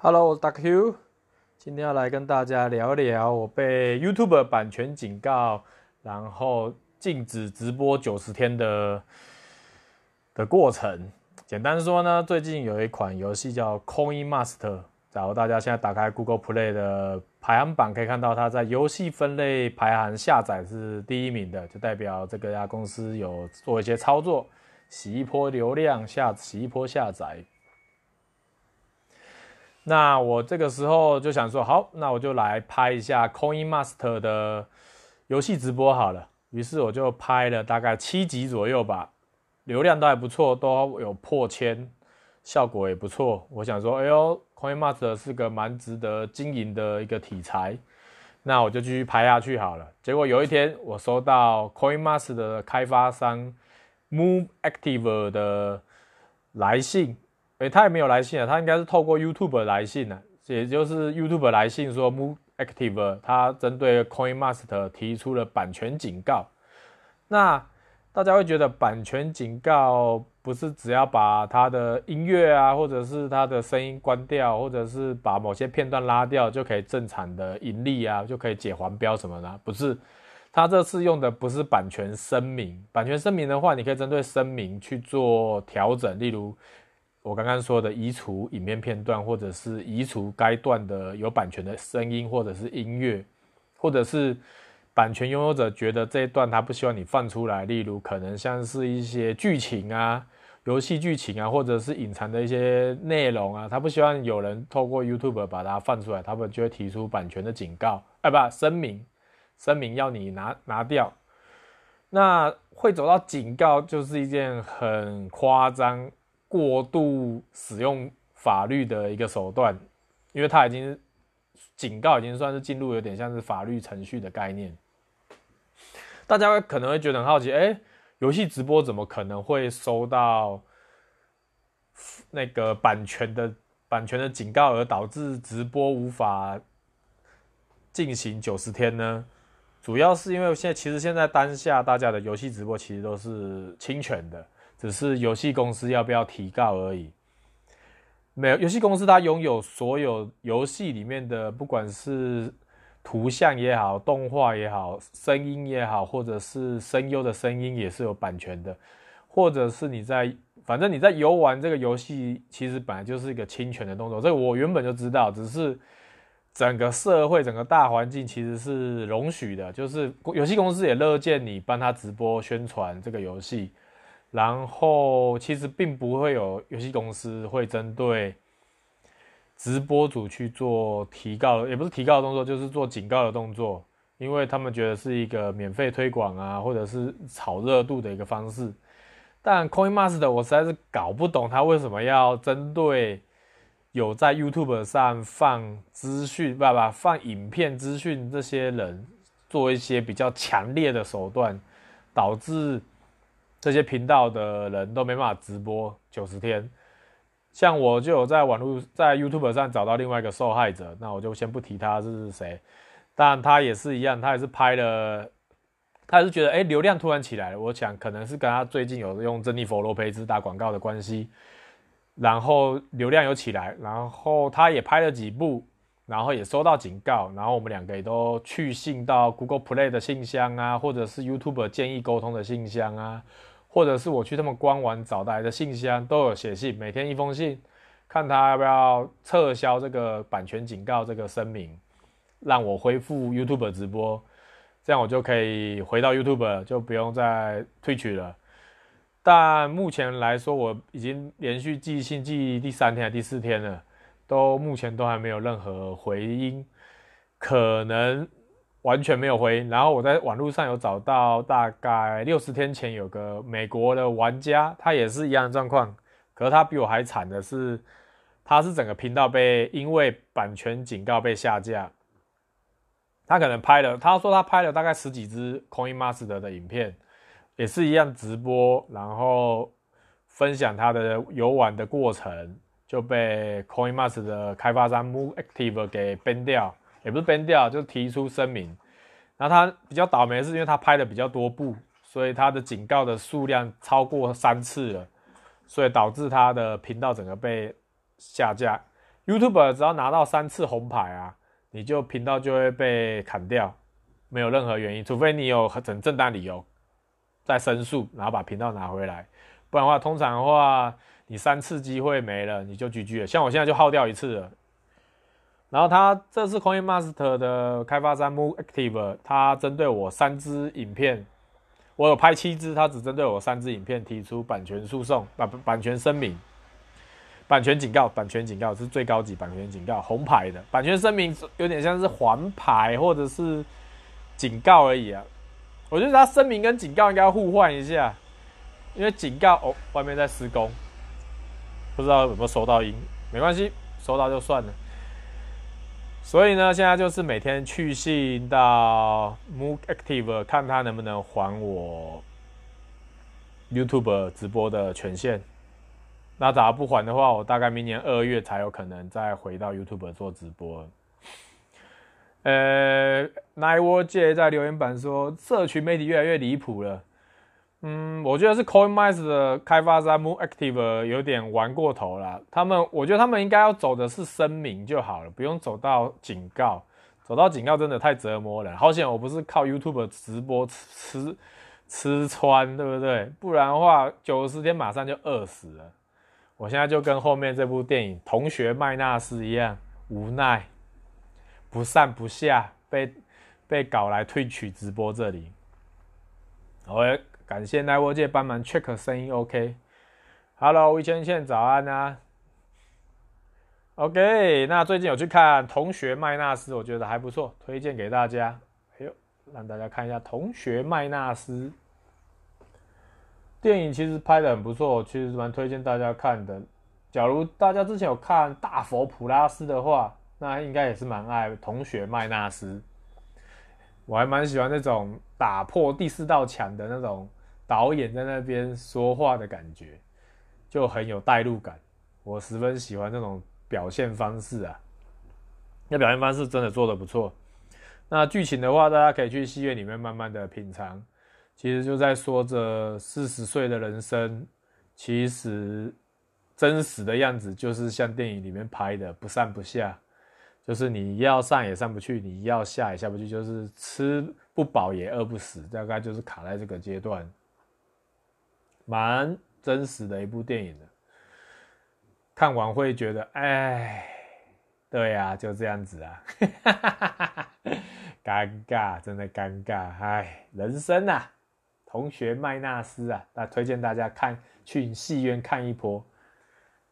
Hello，我是 Duck Hugh，今天要来跟大家聊聊我被 YouTube 版权警告，然后禁止直播九十天的的过程。简单说呢，最近有一款游戏叫 Coin Master，然后大家现在打开 Google Play 的排行榜，可以看到它在游戏分类排行下载是第一名的，就代表这个家公司有做一些操作，洗一波流量下，洗一波下载。那我这个时候就想说，好，那我就来拍一下 Coin Master 的游戏直播好了。于是我就拍了大概七集左右吧，流量都还不错，都有破千，效果也不错。我想说，哎呦，Coin Master 是个蛮值得经营的一个题材，那我就继续拍下去好了。结果有一天，我收到 Coin Master 的开发商 Move Active 的来信。诶，他也没有来信啊，他应该是透过 YouTube 来信啊，也就是 YouTube 来信说 Move Active 他针对 Coin Master 提出了版权警告。那大家会觉得版权警告不是只要把他的音乐啊，或者是他的声音关掉，或者是把某些片段拉掉就可以正常的盈利啊，就可以解黄标什么的？不是，他这次用的不是版权声明。版权声明的话，你可以针对声明去做调整，例如。我刚刚说的移除影片片段，或者是移除该段的有版权的声音，或者是音乐，或者是版权拥有者觉得这一段他不希望你放出来，例如可能像是一些剧情啊、游戏剧情啊，或者是隐藏的一些内容啊，他不希望有人透过 YouTube 把它放出来，他们就会提出版权的警告，哎，不，声明，声明要你拿拿掉。那会走到警告，就是一件很夸张。过度使用法律的一个手段，因为它已经警告，已经算是进入有点像是法律程序的概念。大家可能会觉得很好奇，哎，游戏直播怎么可能会收到那个版权的版权的警告，而导致直播无法进行九十天呢？主要是因为现在其实现在当下大家的游戏直播其实都是侵权的。只是游戏公司要不要提告而已。没有，游戏公司它拥有所有游戏里面的，不管是图像也好、动画也好、声音也好，或者是声优的声音也是有版权的，或者是你在，反正你在游玩这个游戏，其实本来就是一个侵权的动作。这个我原本就知道，只是整个社会、整个大环境其实是容许的，就是游戏公司也乐见你帮他直播宣传这个游戏。然后其实并不会有游戏公司会针对直播主去做提告，也不是提告的动作，就是做警告的动作，因为他们觉得是一个免费推广啊，或者是炒热度的一个方式。但 Coin Master 我实在是搞不懂他为什么要针对有在 YouTube 上放资讯、不不放影片资讯这些人做一些比较强烈的手段，导致。这些频道的人都没办法直播九十天，像我就有在网络在 YouTube 上找到另外一个受害者，那我就先不提他是谁，但他也是一样，他也是拍了，他也是觉得哎流量突然起来了，我想可能是跟他最近有用珍妮佛罗培兹打广告的关系，然后流量有起来，然后他也拍了几部，然后也收到警告，然后我们两个也都去信到 Google Play 的信箱啊，或者是 YouTube 建议沟通的信箱啊。或者是我去他们官网找来的信箱都有写信，每天一封信，看他要不要撤销这个版权警告这个声明，让我恢复 YouTube 直播，这样我就可以回到 YouTube，就不用再退取了。但目前来说，我已经连续寄信寄第三天还第四天了，都目前都还没有任何回音，可能。完全没有回音，然后我在网络上有找到，大概六十天前有个美国的玩家，他也是一样的状况，可是他比我还惨的是，他是整个频道被因为版权警告被下架，他可能拍了，他说他拍了大概十几支 Coin Master 的影片，也是一样直播，然后分享他的游玩的过程，就被 Coin Master 的开发商 Move Active 给 ban 掉。也不是 ban 掉，就是提出声明。然后他比较倒霉的是，因为他拍的比较多部，所以他的警告的数量超过三次了，所以导致他的频道整个被下架。YouTuber 只要拿到三次红牌啊，你就频道就会被砍掉，没有任何原因，除非你有很正当理由再申诉，然后把频道拿回来，不然的话，通常的话，你三次机会没了，你就 GG 了。像我现在就耗掉一次了。然后他这次 Coin Master 的开发商 Moon Active，他针对我三支影片，我有拍七支，他只针对我三支影片提出版权诉讼，版版权声明。版权警告，版权警告是最高级版权警告，红牌的版权声明有点像是黄牌或者是警告而已啊。我觉得他声明跟警告应该要互换一下，因为警告哦，外面在施工，不知道有没有收到音，没关系，收到就算了。所以呢，现在就是每天去信到 Moon Active，看他能不能还我 YouTube 直播的权限。那假如不还的话，我大概明年二月才有可能再回到 YouTube 做直播。呃，Night War J 在留言板说，社群媒体越来越离谱了。嗯，我觉得是 Coinbase 的开发商 Moon Active 有点玩过头了。他们，我觉得他们应该要走的是声明就好了，不用走到警告。走到警告真的太折磨人。好险我不是靠 YouTube 直播吃吃穿，对不对？不然的话，九十天马上就饿死了。我现在就跟后面这部电影《同学麦纳斯》一样，无奈，不上不下，被被搞来退取直播这里。我感谢奈沃界帮忙 check 声音 OK。Hello，魏芊芊，早安啊。OK，那最近有去看《同学麦纳斯》，我觉得还不错，推荐给大家。哎呦，让大家看一下《同学麦纳斯》。电影其实拍的很不错，其实蛮推荐大家看的。假如大家之前有看《大佛普拉斯》的话，那应该也是蛮爱《同学麦纳斯》。我还蛮喜欢那种打破第四道墙的那种导演在那边说话的感觉，就很有代入感。我十分喜欢这种表现方式啊，那表现方式真的做的不错。那剧情的话，大家可以去戏院里面慢慢的品尝。其实就在说着四十岁的人生，其实真实的样子就是像电影里面拍的，不上不下，就是你要上也上不去，你要下也下不去，就是吃不饱也饿不死，大概就是卡在这个阶段，蛮真实的一部电影的。看完会觉得，哎，对呀，就这样子啊，尴尬，真的尴尬，哎，人生啊。同学麦纳斯啊，那推荐大家看去戏院看一波。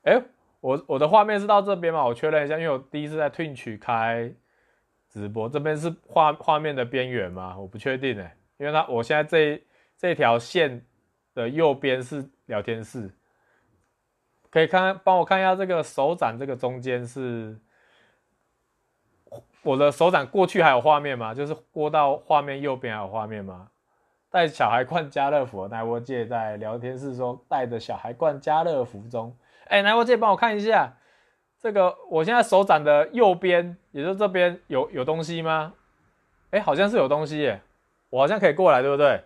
哎、我我的画面是到这边吗？我确认一下，因为我第一次在 Twitch 开直播，这边是画画面的边缘吗？我不确定哎，因为它我现在这这条线的右边是聊天室，可以看帮我看一下这个手掌这个中间是我的手掌过去还有画面吗？就是过到画面右边还有画面吗？带小孩逛家乐福，奈沃界在聊天室说带着小孩逛家乐福中。哎，奈沃界帮我看一下，这个我现在手掌的右边，也就是这边有有东西吗？哎，好像是有东西耶，我好像可以过来，对不对？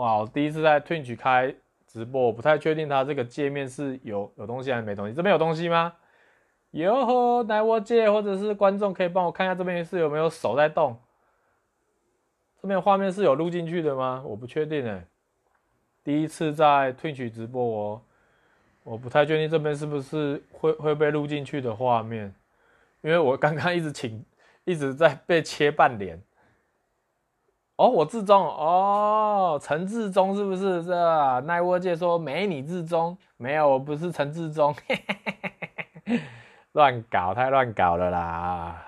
哇，我第一次在 Twitch 开直播，我不太确定它这个界面是有有东西还是没东西。这边有东西吗？哟吼，奈沃界或者是观众可以帮我看一下这边是有没有手在动。这边画面是有录进去的吗？我不确定诶。第一次在 Twitch 直播，我我不太确定这边是不是会会被录进去的画面，因为我刚刚一直请一直在被切半脸。哦，我自中哦，陈志忠是不是这？奈沃界说没你志忠，没有，我不是陈志忠，乱搞，太乱搞了啦。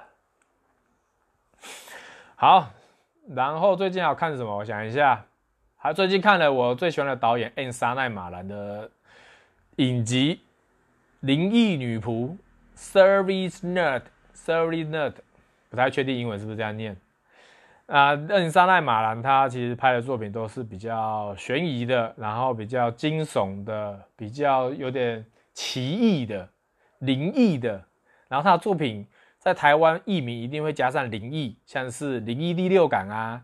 好。然后最近要看什么？我想一下，还最近看了我最喜欢的导演 M 沙奈马兰的影集《灵异女仆》（Service Nerd），Service Nerd，不太确定英文是不是这样念啊？M 沙奈马兰他其实拍的作品都是比较悬疑的，然后比较惊悚的，比较有点奇异的、灵异的，然后他的作品。在台湾译名一定会加上灵异，像是灵异第六感啊，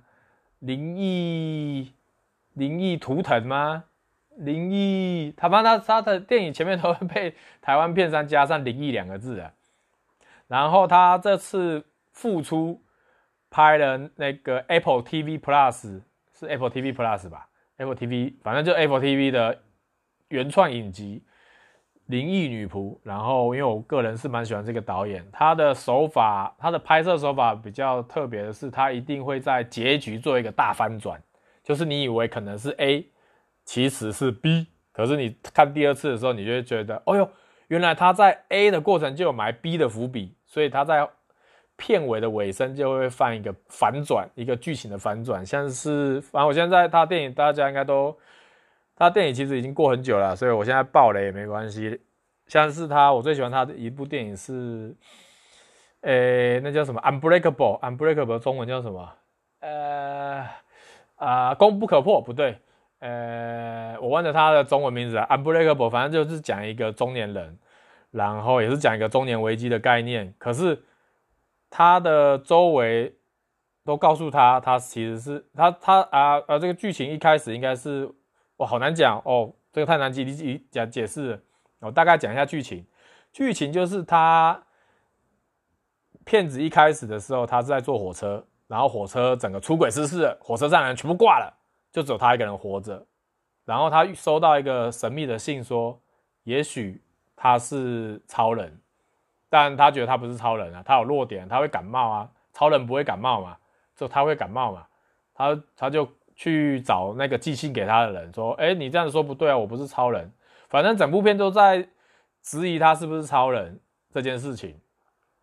灵异灵异图腾吗？灵异，他帮他他的电影前面都会被台湾片商加上“灵异”两个字啊。然后他这次复出拍了那个 Apple TV Plus，是 Apple TV Plus 吧？Apple TV，反正就 Apple TV 的原创影集《灵异女仆》。然后因为我个人是蛮喜欢这个导演，他的手法，他的拍摄手法比较特别的是，他一定会在结局做一个大翻转，就是你以为可能是 A。其实是 B，可是你看第二次的时候，你就会觉得，哦呦，原来他在 A 的过程就有埋 B 的伏笔，所以他在片尾的尾声就会放一个反转，一个剧情的反转，像是，反正我现在他电影大家应该都，他电影其实已经过很久了，所以我现在爆雷也没关系。像是他，我最喜欢他的一部电影是，诶，那叫什么？Unbreakable，Unbreakable 中文叫什么？呃，啊，攻不可破，不对。呃，我忘了他的中文名字啊，Unbreakable，反正就是讲一个中年人，然后也是讲一个中年危机的概念。可是他的周围都告诉他，他其实是他他啊啊，这个剧情一开始应该是哇，好难讲哦，这个太难记，你讲解释，我大概讲一下剧情。剧情就是他骗子一开始的时候，他是在坐火车，然后火车整个出轨失事，火车站人全部挂了。就只有他一个人活着，然后他收到一个神秘的信，说也许他是超人，但他觉得他不是超人啊，他有弱点，他会感冒啊，超人不会感冒嘛，就他会感冒嘛，他他就去找那个寄信给他的人，说，哎，你这样说不对啊，我不是超人，反正整部片都在质疑他是不是超人这件事情，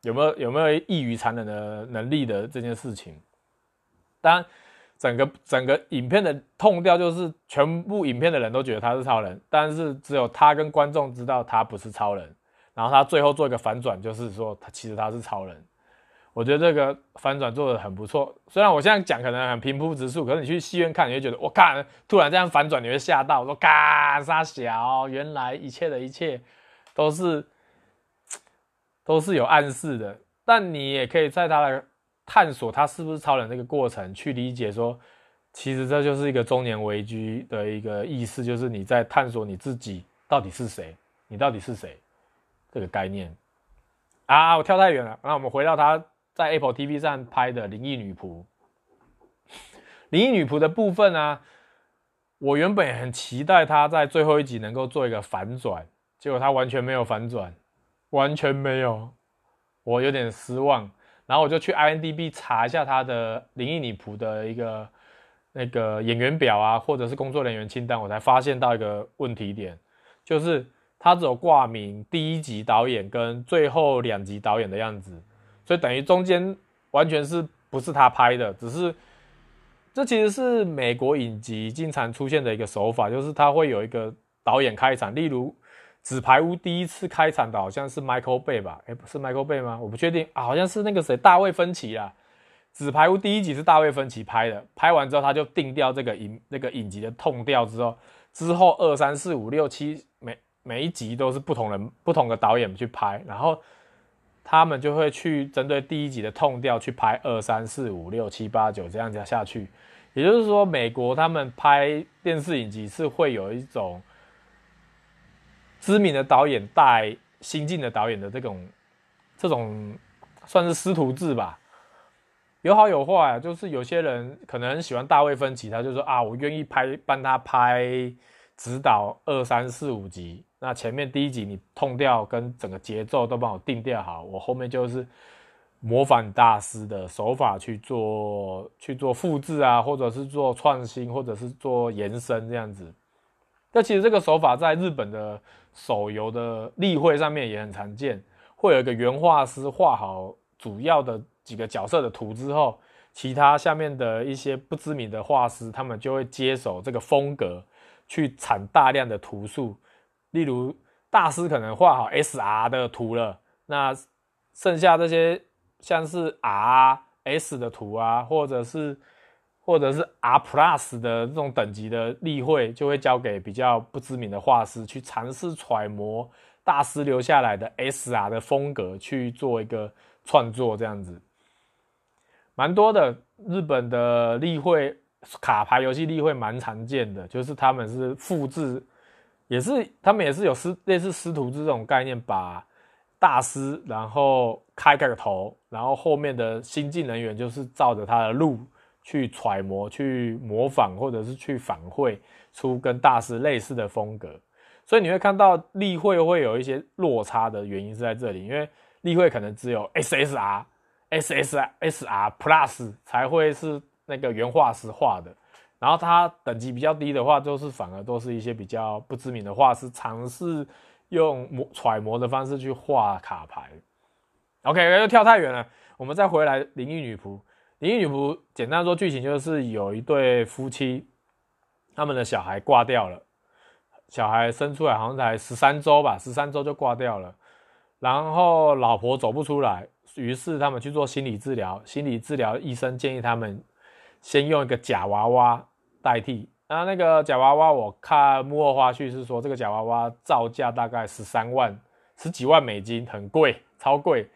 有没有有没有异于常人的能力的这件事情，当然。整个整个影片的 tone 调就是全部影片的人都觉得他是超人，但是只有他跟观众知道他不是超人。然后他最后做一个反转，就是说他其实他是超人。我觉得这个反转做的很不错。虽然我现在讲可能很平铺直述，可是你去戏院看，你会觉得我看突然这样反转，你会吓到。说嘎杀小，原来一切的一切都是 都是有暗示的。但你也可以在他的。探索他是不是超人这个过程，去理解说，其实这就是一个中年危机的一个意思，就是你在探索你自己到底是谁，你到底是谁这个概念啊！我跳太远了，那我们回到他在 Apple TV 上拍的《灵异女仆》。灵异女仆的部分呢、啊，我原本很期待他在最后一集能够做一个反转，结果他完全没有反转，完全没有，我有点失望。然后我就去 IMDB 查一下他的《灵异女仆》的一个那个演员表啊，或者是工作人员清单，我才发现到一个问题点，就是他只有挂名第一集导演跟最后两集导演的样子，所以等于中间完全是不是他拍的，只是这其实是美国影集经常出现的一个手法，就是他会有一个导演开场，例如。纸牌屋第一次开场的好像是 Michael Bay 吧？诶，不是 Michael Bay 吗？我不确定啊，好像是那个谁，大卫芬奇啊。纸牌屋第一集是大卫芬奇拍的，拍完之后他就定调这个影那个影集的 tone 调之后，之后二三四五六七每一集都是不同人不同的导演去拍，然后他们就会去针对第一集的痛调去拍二三四五六七八九这样子下去。也就是说，美国他们拍电视影集是会有一种。知名的导演带新进的导演的这种，这种算是师徒制吧，有好有坏。就是有些人可能喜欢大卫芬奇，他就说啊，我愿意拍帮他拍指导二三四五集，那前面第一集你痛掉跟整个节奏都帮我定调好，我后面就是模仿大师的手法去做去做复制啊，或者是做创新，或者是做延伸这样子。那其实这个手法在日本的手游的例会上面也很常见，会有一个原画师画好主要的几个角色的图之后，其他下面的一些不知名的画师，他们就会接手这个风格，去产大量的图数。例如大师可能画好 SR 的图了，那剩下这些像是 R、S 的图啊，或者是。或者是 R Plus 的这种等级的例会，就会交给比较不知名的画师去尝试揣摩大师留下来的 SR 的风格去做一个创作，这样子，蛮多的。日本的例会卡牌游戏例会蛮常见的，就是他们是复制，也是他们也是有师类似师徒制这种概念，把大师然后开个头，然后后面的新进人员就是照着他的路去揣摩、去模仿，或者是去反绘出跟大师类似的风格。所以你会看到例会会有一些落差的原因是在这里，因为例会可能只有 SSR、SSR Plus 才会是。那个原画师画的，然后他等级比较低的话，就是反而都是一些比较不知名的画师尝试用模揣摩的方式去画卡牌。OK，又跳太远了，我们再回来《灵异女仆》。《灵异女仆》简单说剧情就是有一对夫妻，他们的小孩挂掉了，小孩生出来好像才十三周吧，十三周就挂掉了，然后老婆走不出来，于是他们去做心理治疗，心理治疗医生建议他们。先用一个假娃娃代替，那那个假娃娃，我看幕后花絮是说，这个假娃娃造价大概十三万，十几万美金，很贵，超贵，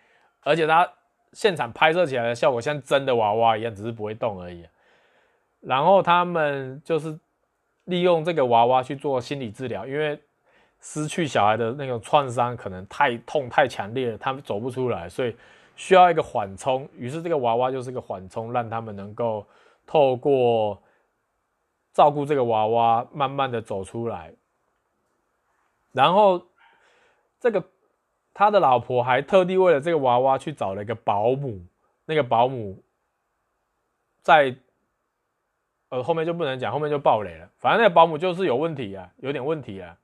而且它现场拍摄起来的效果像真的娃娃一样，只是不会动而已。然后他们就是利用这个娃娃去做心理治疗，因为失去小孩的那种创伤可能太痛太强烈了，他们走不出来，所以需要一个缓冲，于是这个娃娃就是个缓冲，让他们能够。透过照顾这个娃娃，慢慢的走出来。然后，这个他的老婆还特地为了这个娃娃去找了一个保姆。那个保姆在呃后面就不能讲，后面就爆雷了。反正那个保姆就是有问题啊，有点问题啊。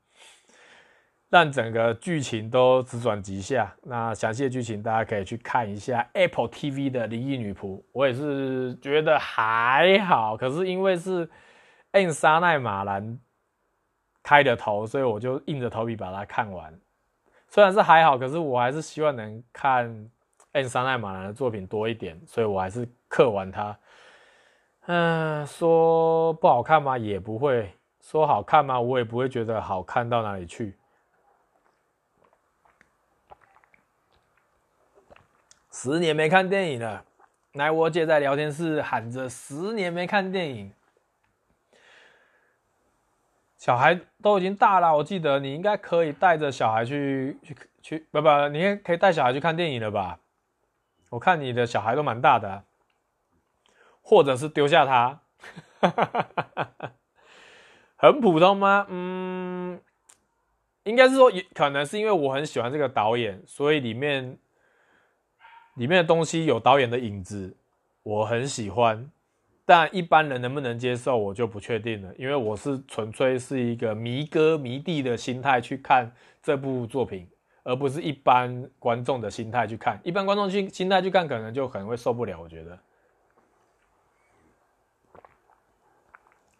让整个剧情都直转直下。那详细的剧情大家可以去看一下 Apple TV 的《灵异女仆》，我也是觉得还好。可是因为是 M 沙奈马兰开的头，所以我就硬着头皮把它看完。虽然是还好，可是我还是希望能看 M 沙奈马兰的作品多一点，所以我还是刻完它。嗯，说不好看吗？也不会。说好看吗？我也不会觉得好看到哪里去。十年没看电影了，来，我姐在聊天室喊着：“十年没看电影，小孩都已经大了。”我记得你应该可以带着小孩去去去，不不，你应该可以带小孩去看电影了吧？我看你的小孩都蛮大的，或者是丢下他，很普通吗？嗯，应该是说，可能是因为我很喜欢这个导演，所以里面。里面的东西有导演的影子，我很喜欢，但一般人能不能接受，我就不确定了。因为我是纯粹是一个迷哥迷弟的心态去看这部作品，而不是一般观众的心态去看。一般观众心心态去看，可能就可能会受不了。我觉得，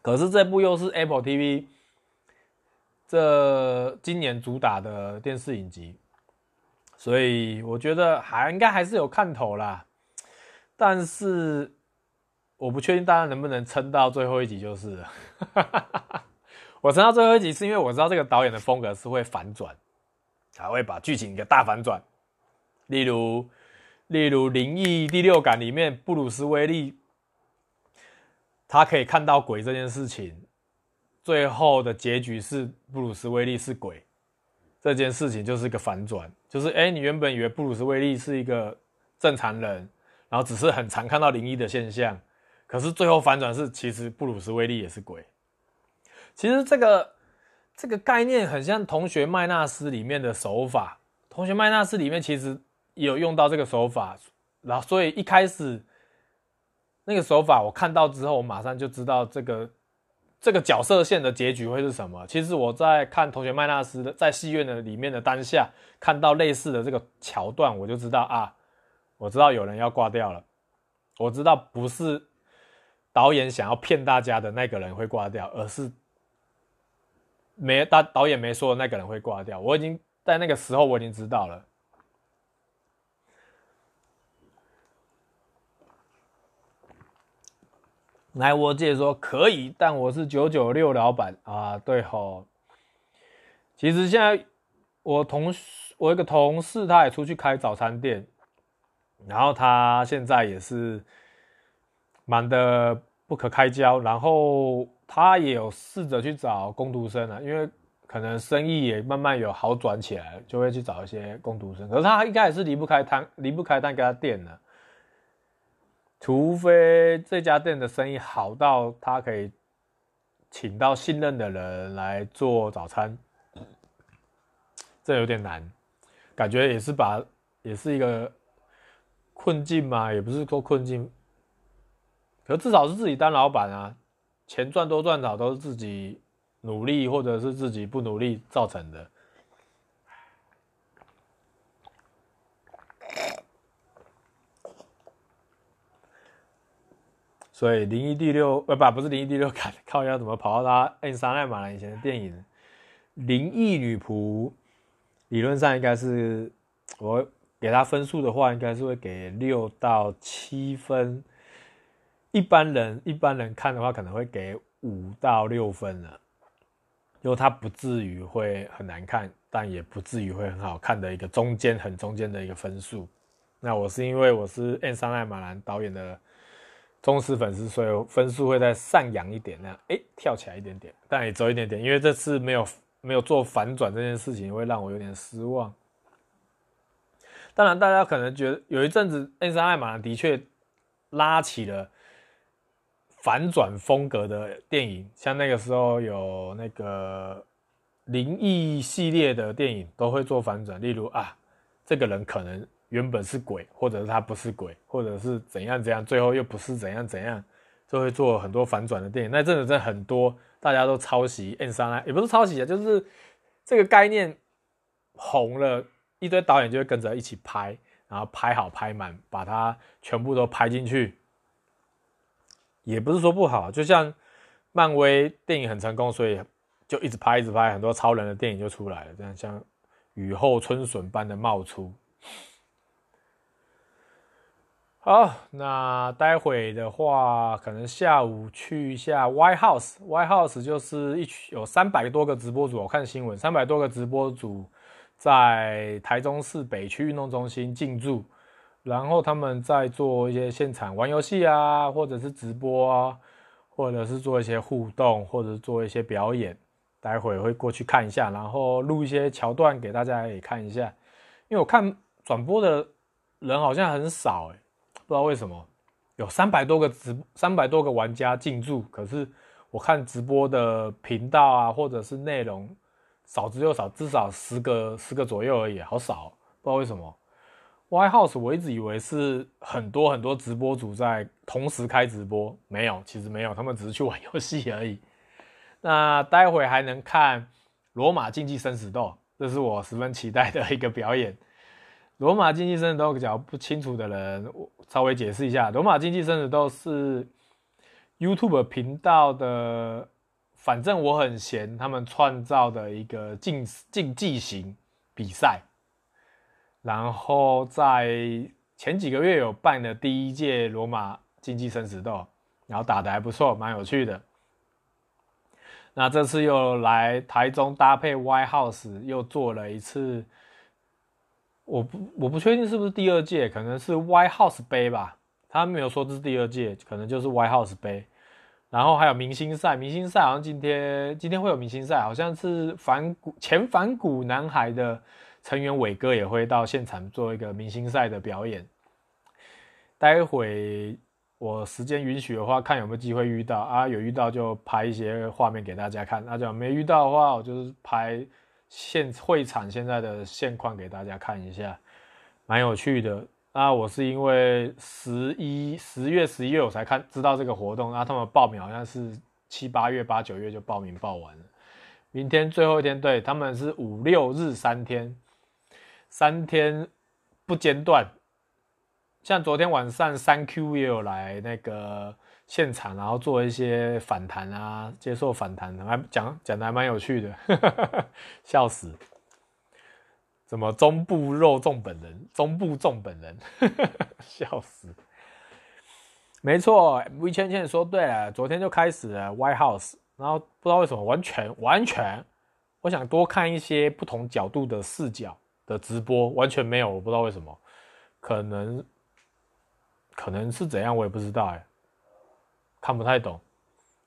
可是这部又是 Apple TV 这今年主打的电视影集。所以我觉得还应该还是有看头啦，但是我不确定大家能不能撑到最后一集就是了。我撑到最后一集是因为我知道这个导演的风格是会反转，他会把剧情一个大反转。例如，例如《灵异第六感》里面布鲁斯威利，他可以看到鬼这件事情，最后的结局是布鲁斯威利是鬼。这件事情就是一个反转，就是哎，你原本以为布鲁斯威利是一个正常人，然后只是很常看到灵异的现象，可是最后反转是，其实布鲁斯威利也是鬼。其实这个这个概念很像《同学麦纳斯》里面的手法，《同学麦纳斯》里面其实也有用到这个手法，然后所以一开始那个手法我看到之后，我马上就知道这个。这个角色线的结局会是什么？其实我在看《同学麦纳斯》的在戏院的里面的当下，看到类似的这个桥段，我就知道啊，我知道有人要挂掉了，我知道不是导演想要骗大家的那个人会挂掉，而是没大导演没说的那个人会挂掉。我已经在那个时候我已经知道了。来，我姐说可以，但我是九九六老板啊。对吼，其实现在我同我一个同事，他也出去开早餐店，然后他现在也是忙得不可开交，然后他也有试着去找工读生啊，因为可能生意也慢慢有好转起来，就会去找一些工读生。可是他应该也是离不开摊，离不开那家店的，除非这家店的生意好到他可以请到信任的人来做早餐，这有点难，感觉也是把，也是一个。困境嘛，也不是说困境，可至少是自己当老板啊，钱赚多赚少都是自己努力或者是自己不努力造成的。所以灵异第六呃不不是灵异第六感，靠要怎么跑到他 M 沙奈马兰以前的电影《灵异女仆》，理论上应该是我。给他分数的话，应该是会给六到七分。一般人一般人看的话，可能会给五到六分了。因为它不至于会很难看，但也不至于会很好看的一个中间很中间的一个分数。那我是因为我是 M 桑奈马兰导演的忠实粉丝，所以分数会再上扬一点，那样哎跳起来一点点，但也只有一点点，因为这次没有没有做反转这件事情，会让我有点失望。当然，大家可能觉得有一阵子《M 3艾玛》的确拉起了反转风格的电影，像那个时候有那个灵异系列的电影都会做反转，例如啊，这个人可能原本是鬼，或者是他不是鬼，或者是怎样怎样，最后又不是怎样怎样，就会做很多反转的电影。那真的很多，大家都抄袭《M 3艾》，也不是抄袭啊，就是这个概念红了。一堆导演就会跟着一起拍，然后拍好拍满，把它全部都拍进去。也不是说不好，就像漫威电影很成功，所以就一直拍一直拍，很多超人的电影就出来了，这样像雨后春笋般的冒出。好，那待会的话，可能下午去一下 White House。White House 就是一群有三百多个直播主，我看新闻，三百多个直播主。在台中市北区运动中心进驻，然后他们在做一些现场玩游戏啊，或者是直播啊，或者是做一些互动，或者是做一些表演。待会会过去看一下，然后录一些桥段给大家也看一下。因为我看转播的人好像很少哎，不知道为什么有三百多个直三百多个玩家进驻，可是我看直播的频道啊，或者是内容。少之又少，至少十个十个左右而已，好少，不知道为什么。White House 我一直以为是很多很多直播主在同时开直播，没有，其实没有，他们只是去玩游戏而已。那待会还能看《罗马竞技生死斗》，这是我十分期待的一个表演。《罗马竞技生死斗》讲不清楚的人，我稍微解释一下，《罗马竞技生死斗》是 YouTube 频道的。反正我很闲，他们创造的一个竞竞技型比赛，然后在前几个月有办的第一届罗马竞技生死斗，然后打得还不错，蛮有趣的。那这次又来台中搭配 Y House 又做了一次，我不我不确定是不是第二届，可能是 White House 杯吧，他没有说这是第二届，可能就是 White House 杯。然后还有明星赛，明星赛好像今天今天会有明星赛，好像是反古前反古男孩的成员伟哥也会到现场做一个明星赛的表演。待会我时间允许的话，看有没有机会遇到啊，有遇到就拍一些画面给大家看。那就没遇到的话，我就是拍现会场现在的现况给大家看一下，蛮有趣的。那我是因为十一十月十一月我才看知道这个活动，然后他们报名好像是七八月八九月就报名报完了，明天最后一天，对，他们是五六日三天，三天不间断。像昨天晚上三 Q 也有来那个现场，然后做一些反弹啊，接受访谈，还讲讲的还蛮有趣的，笑死。怎么中部肉粽本人，中部粽本人，笑死！没错，V 倩倩说对了，昨天就开始了 White House，然后不知道为什么，完全完全，我想多看一些不同角度的视角的直播，完全没有，我不知道为什么，可能可能是怎样，我也不知道哎，看不太懂。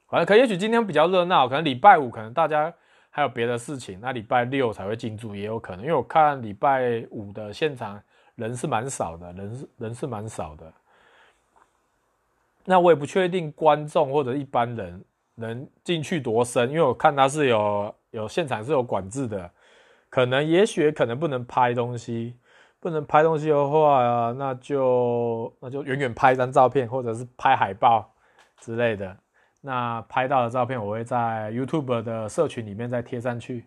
反正可也许今天比较热闹，可能礼拜五可能大家还有别的事情，那礼拜六才会进驻也有可能。因为我看礼拜五的现场人是蛮少的，人是人是蛮少的。那我也不确定观众或者一般人能进去多深，因为我看他是有有现场是有管制的，可能也许可能不能拍东西，不能拍东西的话，那就那就远远拍一张照片，或者是拍海报之类的。那拍到的照片我会在 YouTube 的社群里面再贴上去。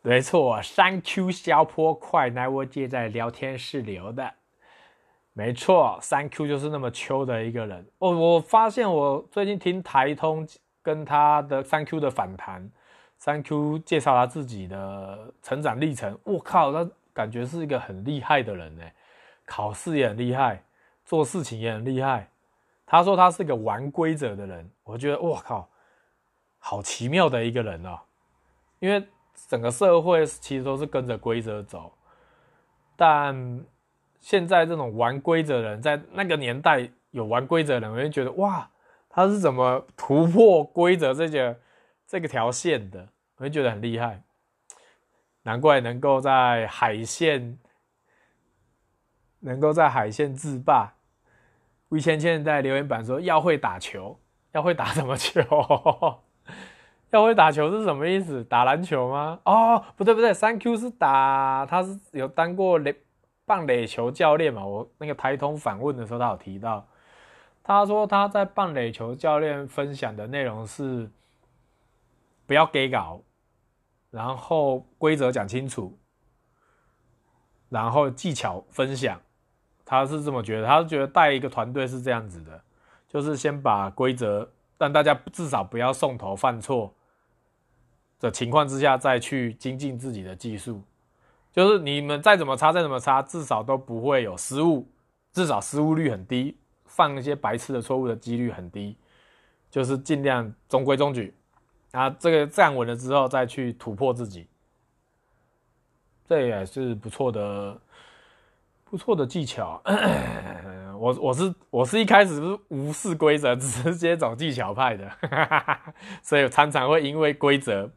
没错，三 Q 消波块，那我借在聊天室留的。没错，三 Q 就是那么秋的一个人哦。我发现我最近听台通跟他的三 Q 的访谈，三 Q 介绍他自己的成长历程。我靠，他感觉是一个很厉害的人呢，考试也很厉害，做事情也很厉害。他说他是个玩规则的人，我觉得我靠，好奇妙的一个人哦。因为整个社会其实都是跟着规则走，但。现在这种玩规则的人，在那个年代有玩规则的人，我就觉得哇，他是怎么突破规则这个这个条线的？我就觉得很厉害，难怪能够在海线能够在海线制霸。魏芊芊在留言板说要会打球，要会打什么球？要会打球是什么意思？打篮球吗？哦，不对不对，三 Q 是打，他是有当过垒。棒垒球教练嘛，我那个台通访问的时候，他有提到，他说他在棒垒球教练分享的内容是不要给稿，然后规则讲清楚，然后技巧分享，他是这么觉得，他是觉得带一个团队是这样子的，就是先把规则让大家至少不要送头犯错的情况之下，再去精进自己的技术。就是你们再怎么差，再怎么差，至少都不会有失误，至少失误率很低，犯一些白痴的错误的几率很低，就是尽量中规中矩，啊，这个站稳了之后再去突破自己，这也是不错的，不错的技巧。我我是我是一开始是无视规则，直接走技巧派的，所以常常会因为规则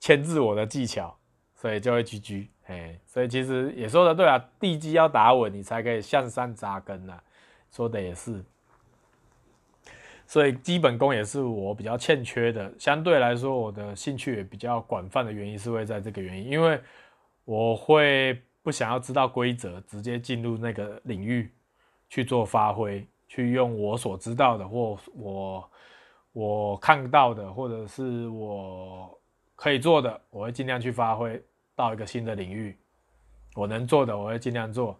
牵制我的技巧，所以就会 GG。哎，所以其实也说的对啊，地基要打稳，你才可以向上扎根呐、啊。说的也是，所以基本功也是我比较欠缺的。相对来说，我的兴趣也比较广泛的原因是会在这个原因，因为我会不想要知道规则，直接进入那个领域去做发挥，去用我所知道的或我我看到的，或者是我可以做的，我会尽量去发挥。到一个新的领域，我能做的我会尽量做，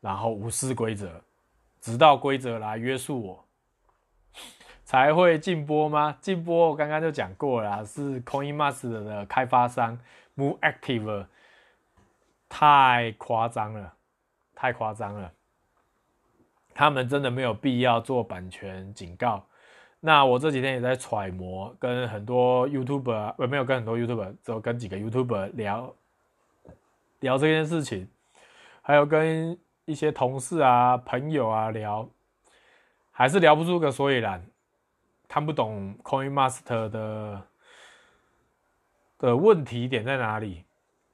然后无视规则，直到规则来约束我，才会禁播吗？禁播我刚刚就讲过了，是 CoinMaster 的开发商 Moonactive，太夸张了，太夸张了，他们真的没有必要做版权警告。那我这几天也在揣摩，跟很多 YouTuber，我没有跟很多 YouTuber，只有跟几个 YouTuber 聊。聊这件事情，还有跟一些同事啊、朋友啊聊，还是聊不出个所以然，看不懂 Coin Master 的的问题点在哪里，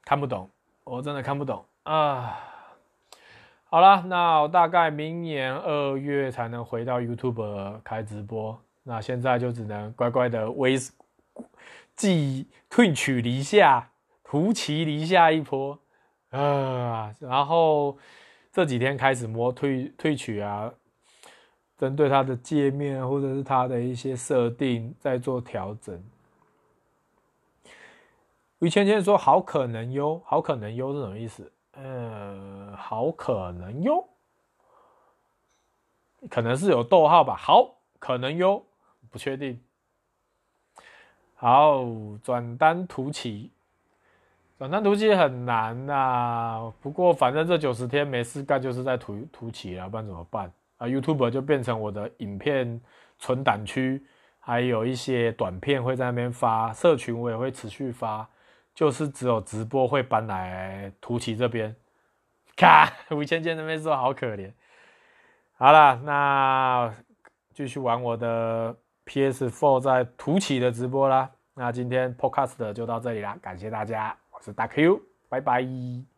看不懂，我真的看不懂啊！好了，那我大概明年二月才能回到 YouTube 开直播，那现在就只能乖乖的微继退取离下，图奇离下一波。啊，然后这几天开始摸退退取啊，针对它的界面或者是它的一些设定在做调整。于芊芊说：“好可能哟，好可能哟是什么意思？嗯，好可能哟，可能是有逗号吧？好可能哟，不确定。好，转单图奇。”转单图奇很难呐、不过反正这九十天没事干，就是在图图奇了，不然怎么办啊？YouTube 就变成我的影片存档区，还有一些短片会在那边发，社群我也会持续发，就是只有直播会搬来图奇这边。看吴芊芊那边说好可怜，好了，那继续玩我的 PS4 在图奇的直播啦。那今天 Podcast 就到这里啦，感谢大家，我是大 Q，拜拜。